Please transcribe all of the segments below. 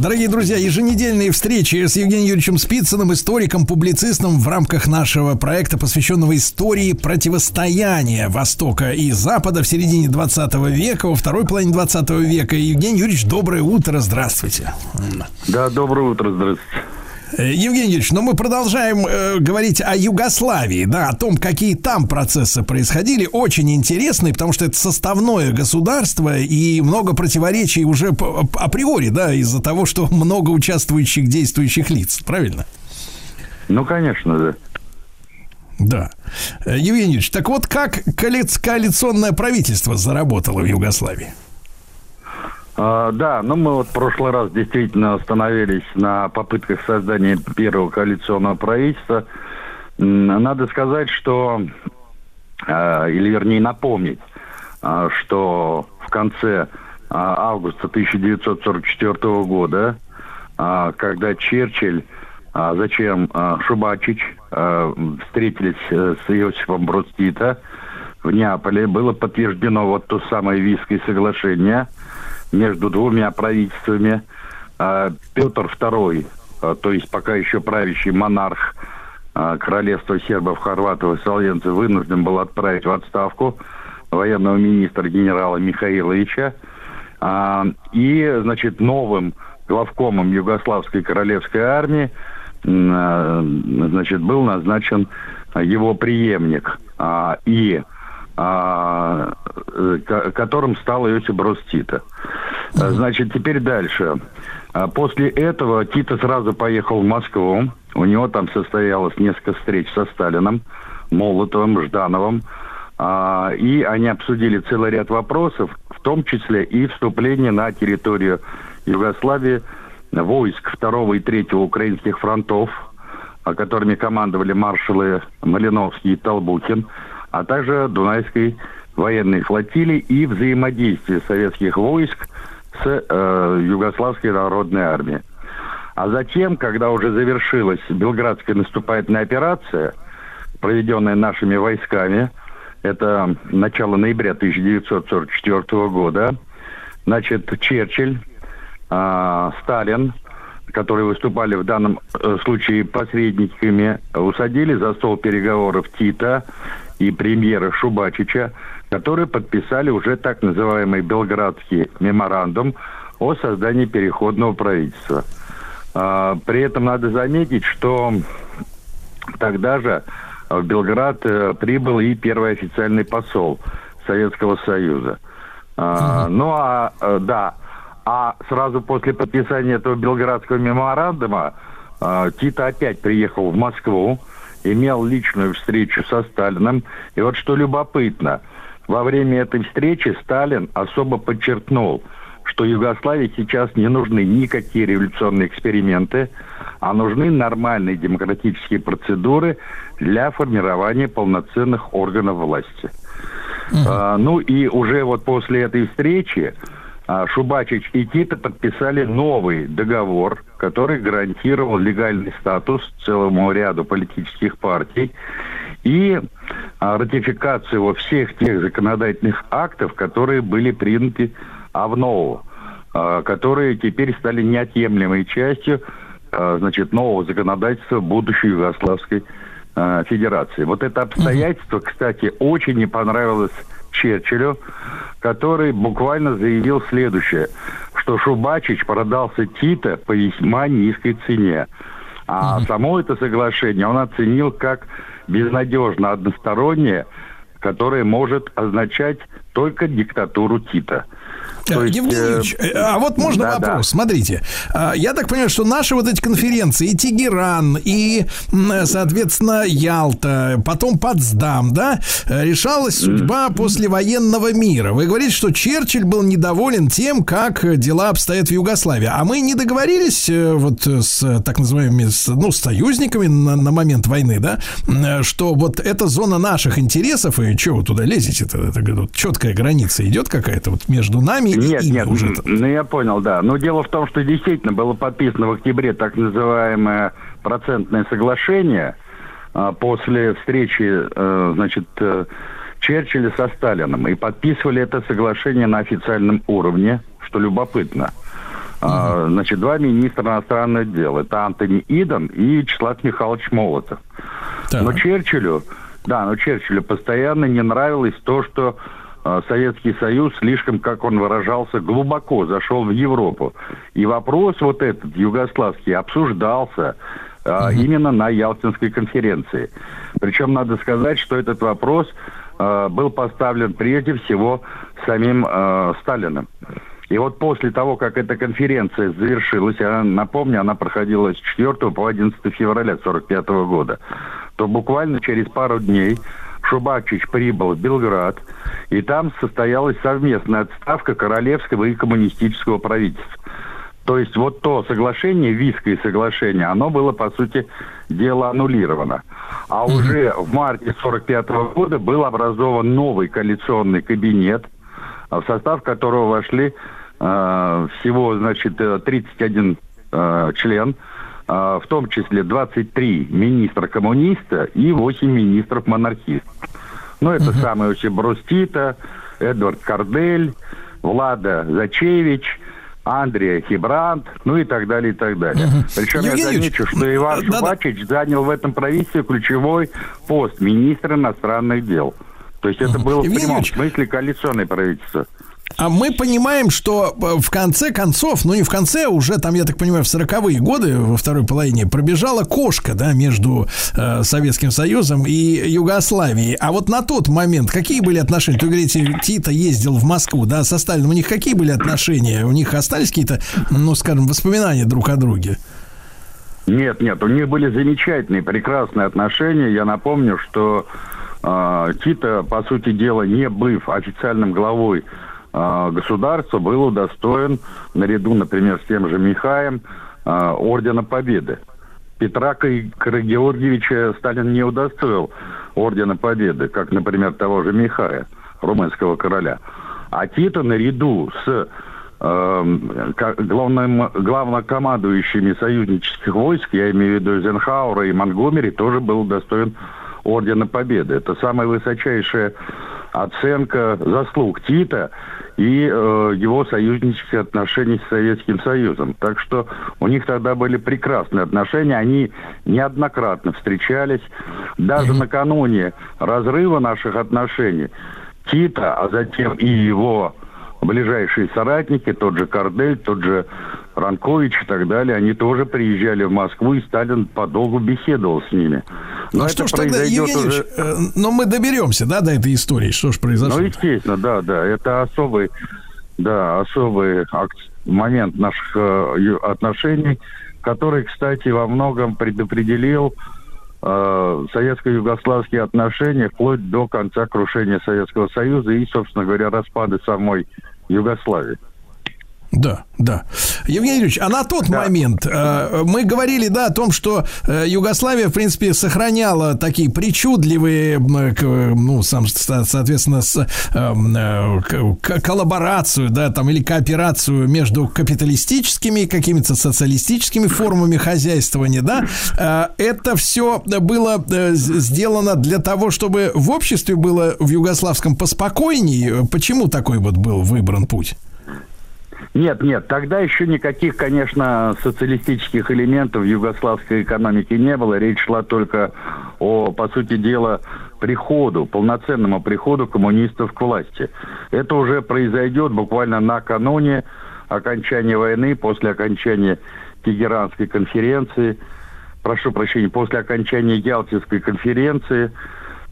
Дорогие друзья, еженедельные встречи с Евгением Юрьевичем Спицыным, историком, публицистом в рамках нашего проекта, посвященного истории противостояния Востока и Запада в середине 20 века, во второй половине 20 века. Евгений Юрьевич, доброе утро, здравствуйте. Да, доброе утро, здравствуйте. Э, Евгений Юрьевич, но мы продолжаем э, говорить о Югославии, да, о том, какие там процессы происходили. Очень интересные, потому что это составное государство и много противоречий уже априори, да, из-за того, что много участвующих действующих лиц, правильно? Ну, конечно, да. Да. Э, Евгений Юрьевич, так вот как коалиционное правительство заработало в Югославии? А, да, ну мы вот в прошлый раз действительно остановились на попытках создания первого коалиционного правительства. Надо сказать, что, а, или вернее напомнить, а, что в конце августа 1944 года, когда Черчилль, зачем Шубачич встретились э, с Иосифом Брод в Неаполе, было подтверждено вот то самое Вийское соглашение – между двумя правительствами. А, Петр II, а, то есть пока еще правящий монарх а, королевства сербов, хорватов и словенцев, вынужден был отправить в отставку военного министра генерала Михаиловича. И, значит, новым главкомом Югославской королевской армии значит, был назначен его преемник. И которым стал Иосиф Брос Тита. Значит, теперь дальше. А после этого Тита сразу поехал в Москву. У него там состоялось несколько встреч со Сталином, Молотовым, Ждановым. А, и они обсудили целый ряд вопросов, в том числе и вступление на территорию Югославии войск второго и третьего украинских фронтов, которыми командовали маршалы Малиновский и Толбухин – а также Дунайской военной флотилии и взаимодействие советских войск с э, Югославской народной армией. А затем, когда уже завершилась Белградская наступательная операция, проведенная нашими войсками, это начало ноября 1944 года, значит, Черчилль, э, Сталин, которые выступали в данном э, случае посредниками, усадили за стол переговоров Тита и премьера Шубачича, которые подписали уже так называемый Белградский меморандум о создании переходного правительства. А, при этом надо заметить, что тогда же в Белград э, прибыл и первый официальный посол Советского Союза. А, ну а, э, да, а сразу после подписания этого Белградского меморандума э, Тита опять приехал в Москву, имел личную встречу со Сталиным. И вот что любопытно, во время этой встречи Сталин особо подчеркнул, что Югославии сейчас не нужны никакие революционные эксперименты, а нужны нормальные демократические процедуры для формирования полноценных органов власти. Uh-huh. А, ну и уже вот после этой встречи Шубачич и Тита подписали новый договор, который гарантировал легальный статус целому ряду политических партий и а, ратификацию во всех тех законодательных актов, которые были приняты АВНОУ, а, которые теперь стали неотъемлемой частью значит, нового законодательства будущей Югославской Федерации. Вот это обстоятельство, кстати, очень не понравилось Черчиллю, который буквально заявил следующее, что Шубачич продался Тита по весьма низкой цене. А само это соглашение он оценил как безнадежно одностороннее, которое может означать только диктатуру Тита. То есть, Евгений э, а вот можно да, вопрос? Да. Смотрите, а, я так понимаю, что наши вот эти конференции, и Тегеран, и, соответственно, Ялта, потом Потсдам, да, решалась судьба послевоенного мира. Вы говорите, что Черчилль был недоволен тем, как дела обстоят в Югославии. А мы не договорились э, вот с так называемыми, ну, союзниками на, на момент войны, да, что вот эта зона наших интересов, и что вы туда лезете-то, это, это, четкая граница идет какая-то вот между нами нет, нет, уже? Ну, я понял, да. Но дело в том, что действительно было подписано в октябре так называемое процентное соглашение а, после встречи, а, значит, э, Черчилля со Сталином. И подписывали это соглашение на официальном уровне, что любопытно. А, значит, два министра иностранных дел. Это Антони Иден и Вячеслав Михайлович Молотов. Так. Но Черчиллю, да, но Черчиллю постоянно не нравилось то, что э, Советский Союз слишком, как он выражался, глубоко зашел в Европу. И вопрос вот этот югославский обсуждался э, именно на Ялтинской конференции. Причем надо сказать, что этот вопрос э, был поставлен прежде всего самим э, Сталиным. И вот после того, как эта конференция завершилась, я напомню, она проходила с 4 по 11 февраля 1945 года, то буквально через пару дней Шубачич прибыл в Белград, и там состоялась совместная отставка королевского и коммунистического правительства. То есть вот то соглашение, Виское соглашение, оно было, по сути дела, аннулировано. А уже в марте 1945 года был образован новый коалиционный кабинет, в состав которого вошли э, всего, значит, 31 э, член – а, в том числе 23 министра коммуниста и 8 министров монархистов. Ну, это угу. самые вообще Брустита, Эдвард Кардель, Влада Зачевич, Андрей Хибрант, ну и так далее, и так далее. Угу. Причем Евгений я замечу, что Иван да, Шубачич да. занял в этом правительстве ключевой пост министра иностранных дел. То есть это было Евгений в прямом смысле коалиционное правительство. А мы понимаем, что э, в конце концов, ну не в конце, уже там, я так понимаю, в 40-е годы, во второй половине, пробежала кошка, да, между э, Советским Союзом и Югославией. А вот на тот момент какие были отношения? Вы говорите, Тита ездил в Москву, да, со Сталином. У них какие были отношения? У них остались какие-то, ну, скажем, воспоминания друг о друге? Нет, нет, у них были замечательные, прекрасные отношения. Я напомню, что э, Тита, по сути дела, не быв официальным главой государства был удостоен, наряду, например, с тем же Михаем, а, Ордена Победы. Петра Карагеоргиевича Сталин не удостоил Ордена Победы, как, например, того же Михая, румынского короля. А Тита наряду с э, главным, главнокомандующими союзнических войск, я имею в виду Зенхаура и Монгомери, тоже был удостоен Ордена Победы. Это самая высочайшая оценка заслуг Тита и э, его союзнических отношений с Советским Союзом. Так что у них тогда были прекрасные отношения, они неоднократно встречались. Даже накануне разрыва наших отношений Тита, а затем и его ближайшие соратники, тот же Кардель, тот же Ранкович и так далее, они тоже приезжали в Москву, и Сталин подолгу беседовал с ними. Но ну что ж тогда, Евгений уже... э, но мы доберемся, да, до этой истории, что ж произошло? Ну, естественно, да, да, это особый, да, особый момент наших э, отношений, который, кстати, во многом предопределил э, советско-югославские отношения вплоть до конца крушения Советского Союза и, собственно говоря, распада самой Югославии. Да, да. Евгений Юрьевич, а на тот да. момент э, мы говорили, да, о том, что э, Югославия, в принципе, сохраняла такие причудливые, э, ну, сам, соответственно, с, э, э, коллаборацию, да, там, или кооперацию между капиталистическими какими-то социалистическими формами хозяйствования, да. Э, это все было э, сделано для того, чтобы в обществе было в югославском поспокойнее. Почему такой вот был выбран путь? Нет, нет, тогда еще никаких, конечно, социалистических элементов в югославской экономике не было. Речь шла только о, по сути дела, приходу, полноценному приходу коммунистов к власти. Это уже произойдет буквально накануне окончания войны, после окончания Тегеранской конференции, прошу прощения, после окончания Ялтинской конференции,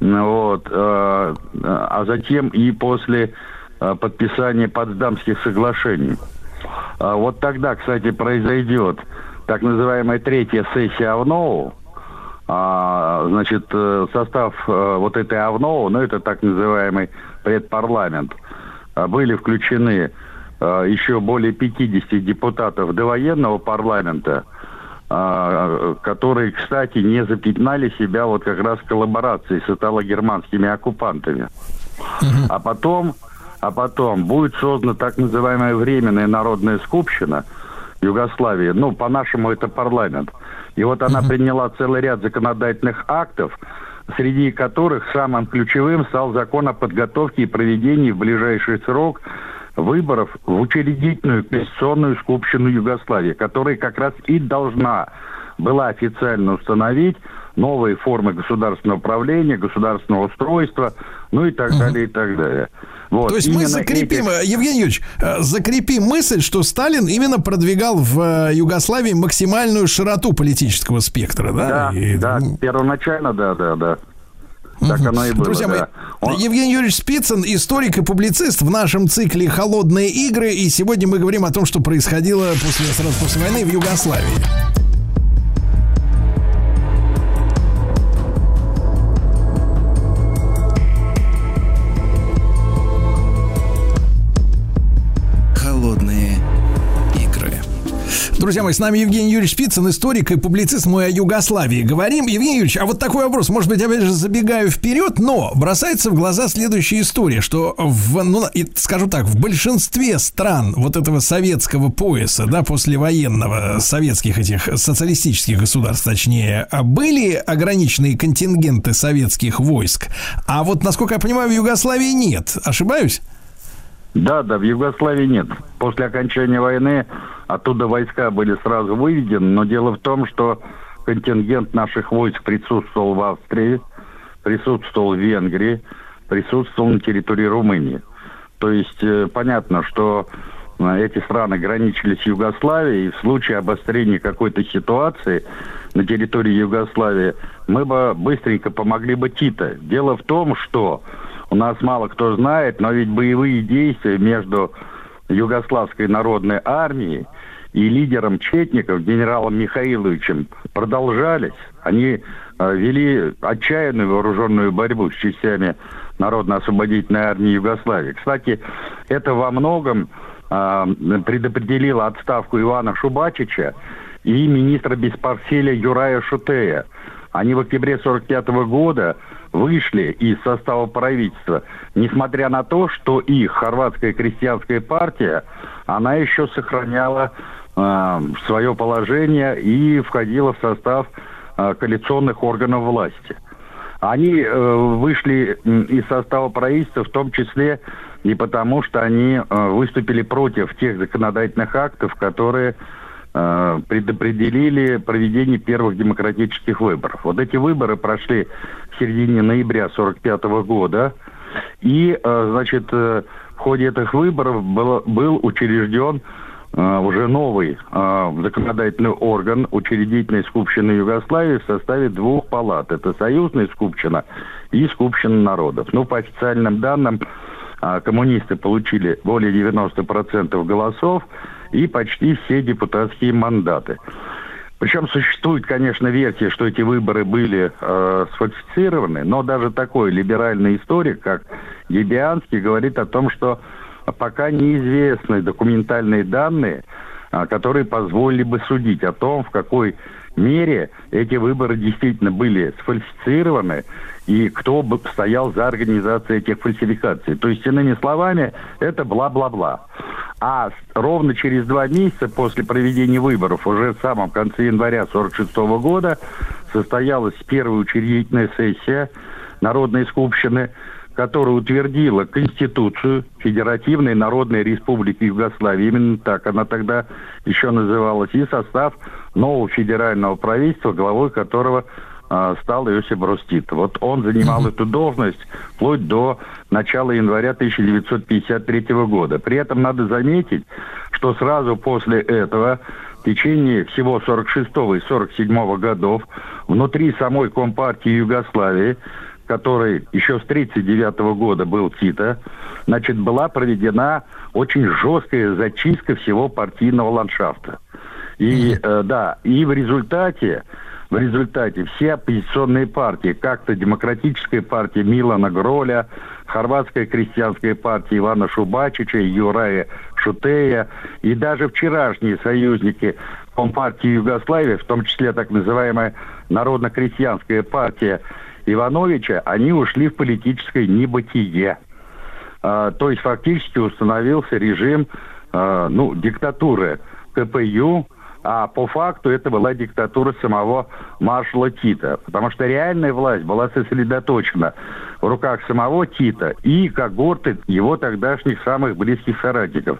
вот, э, а затем и после Э, подписания Потсдамских соглашений. А вот тогда, кстати, произойдет так называемая третья сессия АВНОУ, а, значит, э, состав э, вот этой АВНОУ, ну, это так называемый предпарламент, были включены еще более 50 депутатов довоенного парламента, которые, кстати, не запятнали себя вот как раз коллаборацией с итало-германскими оккупантами. А потом а потом будет создана так называемая Временная народная скупщина Югославии, ну, по-нашему это парламент. И вот она приняла целый ряд законодательных актов, среди которых самым ключевым стал закон о подготовке и проведении в ближайший срок выборов в учредительную конституционную скупщину Югославии, которая как раз и должна была официально установить новые формы государственного управления, государственного устройства, ну и так далее, и так далее. Вот. То есть мы закрепим, эти... Евгений Юрьевич, э, закрепим мысль, что Сталин именно продвигал в э, Югославии максимальную широту политического спектра, да? Да, и, да, ну... первоначально, да, да, да. Так оно и было, Друзья да. мои, Он... Евгений Юрьевич Спицын, историк и публицист в нашем цикле «Холодные игры». И сегодня мы говорим о том, что происходило после, сразу после войны в Югославии. Друзья мои, с нами Евгений Юрьевич Спицын, историк и публицист мы о Югославии. Говорим, Евгений Юрьевич, а вот такой вопрос, может быть, опять же, забегаю вперед, но бросается в глаза следующая история, что, в, ну, скажу так, в большинстве стран вот этого советского пояса, да, послевоенного, советских этих социалистических государств, точнее, были ограниченные контингенты советских войск, а вот, насколько я понимаю, в Югославии нет. Ошибаюсь? Да, да, в Югославии нет. После окончания войны оттуда войска были сразу выведены, но дело в том, что контингент наших войск присутствовал в Австрии, присутствовал в Венгрии, присутствовал на территории Румынии. То есть э, понятно, что э, эти страны граничили с Югославией, и в случае обострения какой-то ситуации на территории Югославии мы бы быстренько помогли бы Тита. Дело в том, что у нас мало кто знает, но ведь боевые действия между Югославской народной армией и лидером Четников, генералом Михаиловичем, продолжались. Они э, вели отчаянную вооруженную борьбу с частями Народно-освободительной армии Югославии. Кстати, это во многом э, предопределило отставку Ивана Шубачича и министра без портфеля Юрая Шутея. Они в октябре 1945 года вышли из состава правительства, несмотря на то, что их хорватская крестьянская партия, она еще сохраняла э, свое положение и входила в состав э, коалиционных органов власти. Они э, вышли из состава правительства в том числе и потому, что они э, выступили против тех законодательных актов, которые предопределили проведение первых демократических выборов. Вот эти выборы прошли в середине ноября 1945 года, и, значит, в ходе этих выборов был учрежден уже новый законодательный орган учредительной скупщины Югославии в составе двух палат. Это союзная скупщина и скупщина народов. Ну, по официальным данным, коммунисты получили более 90% голосов, и почти все депутатские мандаты. Причем существует, конечно, версия, что эти выборы были э, сфальсифицированы, но даже такой либеральный историк, как Дебианский, говорит о том, что пока неизвестны документальные данные, э, которые позволили бы судить о том, в какой мере эти выборы действительно были сфальсифицированы и кто бы стоял за организацией этих фальсификаций. То есть, иными словами, это бла-бла-бла. А ровно через два месяца после проведения выборов, уже в самом конце января 1946 года, состоялась первая учредительная сессия Народной Скупщины, которая утвердила Конституцию Федеративной Народной Республики Югославии. Именно так она тогда еще называлась. И состав нового федерального правительства, главой которого а, стал Иосиф Брос Вот он занимал эту должность вплоть до начала января 1953 года. При этом надо заметить, что сразу после этого в течение всего 46 и 47 годов внутри самой Компартии Югославии, который еще с 1939 года был Тита, значит, была проведена очень жесткая зачистка всего партийного ландшафта. И, э, да, и в результате в результате все оппозиционные партии, как-то Демократическая партия Милана Гроля, Хорватская крестьянская партия Ивана Шубачича, Юрая Шутея и даже вчерашние союзники Компартии Югославии, в том числе так называемая Народно-крестьянская партия Ивановича, они ушли в политическое небытие. А, то есть фактически установился режим а, ну, диктатуры КПЮ, а по факту это была диктатура самого маршала Тита, потому что реальная власть была сосредоточена в руках самого Тита и когорты его тогдашних самых близких соратников.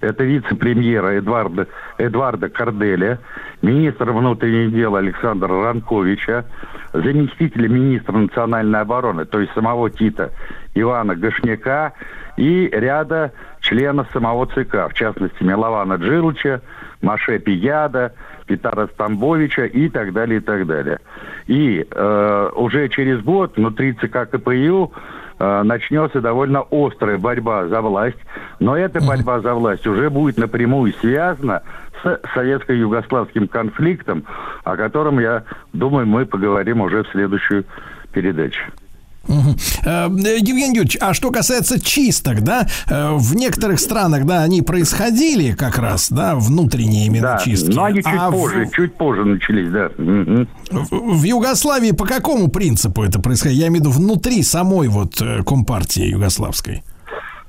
Это вице-премьера Эдварда, Эдварда Корделя, министра внутренних дел Александра Ранковича, заместителя министра национальной обороны, то есть самого Тита Ивана Гашняка и ряда членов самого ЦК, в частности Милована Джилча, Маше Пияда, Петара Стамбовича и так далее, и так далее. И э, уже через год внутри ЦК КПЮ начнется довольно острая борьба за власть, но эта борьба за власть уже будет напрямую связана с советско-югославским конфликтом, о котором, я думаю, мы поговорим уже в следующую передачу. Угу. Евгений Юрьевич, а что касается чисток, да, э, в некоторых странах, да, они происходили как раз, да, внутренние именно да, чистки. но они чуть а позже, в... чуть позже начались, да. Угу. В, в Югославии по какому принципу это происходило? Я имею в виду внутри самой вот э, компартии югославской.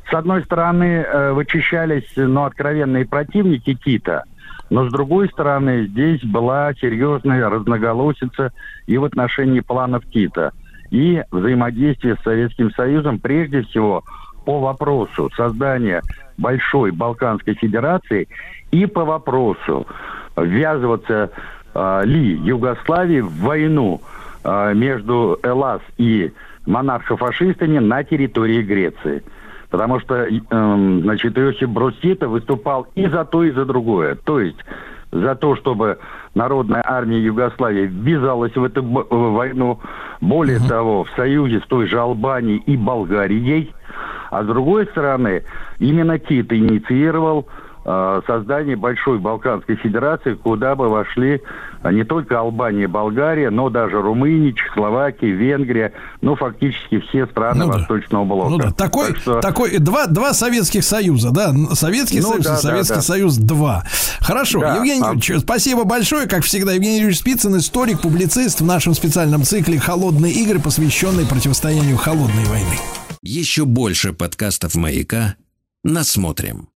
С одной стороны, вычищались, ну, откровенные противники Тита, но с другой стороны, здесь была серьезная разноголосица и в отношении планов Тита – и взаимодействие с Советским Союзом прежде всего по вопросу создания большой Балканской Федерации и по вопросу ввязываться э, ли Югославии в войну э, между Элас и монархо-фашистами на территории Греции. Потому что, э, значит, Иосиф Брус выступал и за то, и за другое. То есть за то, чтобы Народная армия Югославии ввязалась в эту войну, более угу. того, в союзе с той же Албанией и Болгарией. А с другой стороны, именно Тит инициировал Э, создание большой Балканской Федерации, куда бы вошли э, не только Албания, Болгария, но даже Румыния, Чехословакия, Венгрия, ну, фактически все страны ну, Восточного блока. Ну, да. Такой, так что... такой два, два Советских Союза, да? Советский ну, Союз да, и Советский да, да. Союз 2. Хорошо, да, Евгений а... Юрьевич, спасибо большое. Как всегда, Евгений Юрьевич Спицын, историк, публицист в нашем специальном цикле «Холодные игры», посвященный противостоянию холодной войны. Еще больше подкастов «Маяка» насмотрим.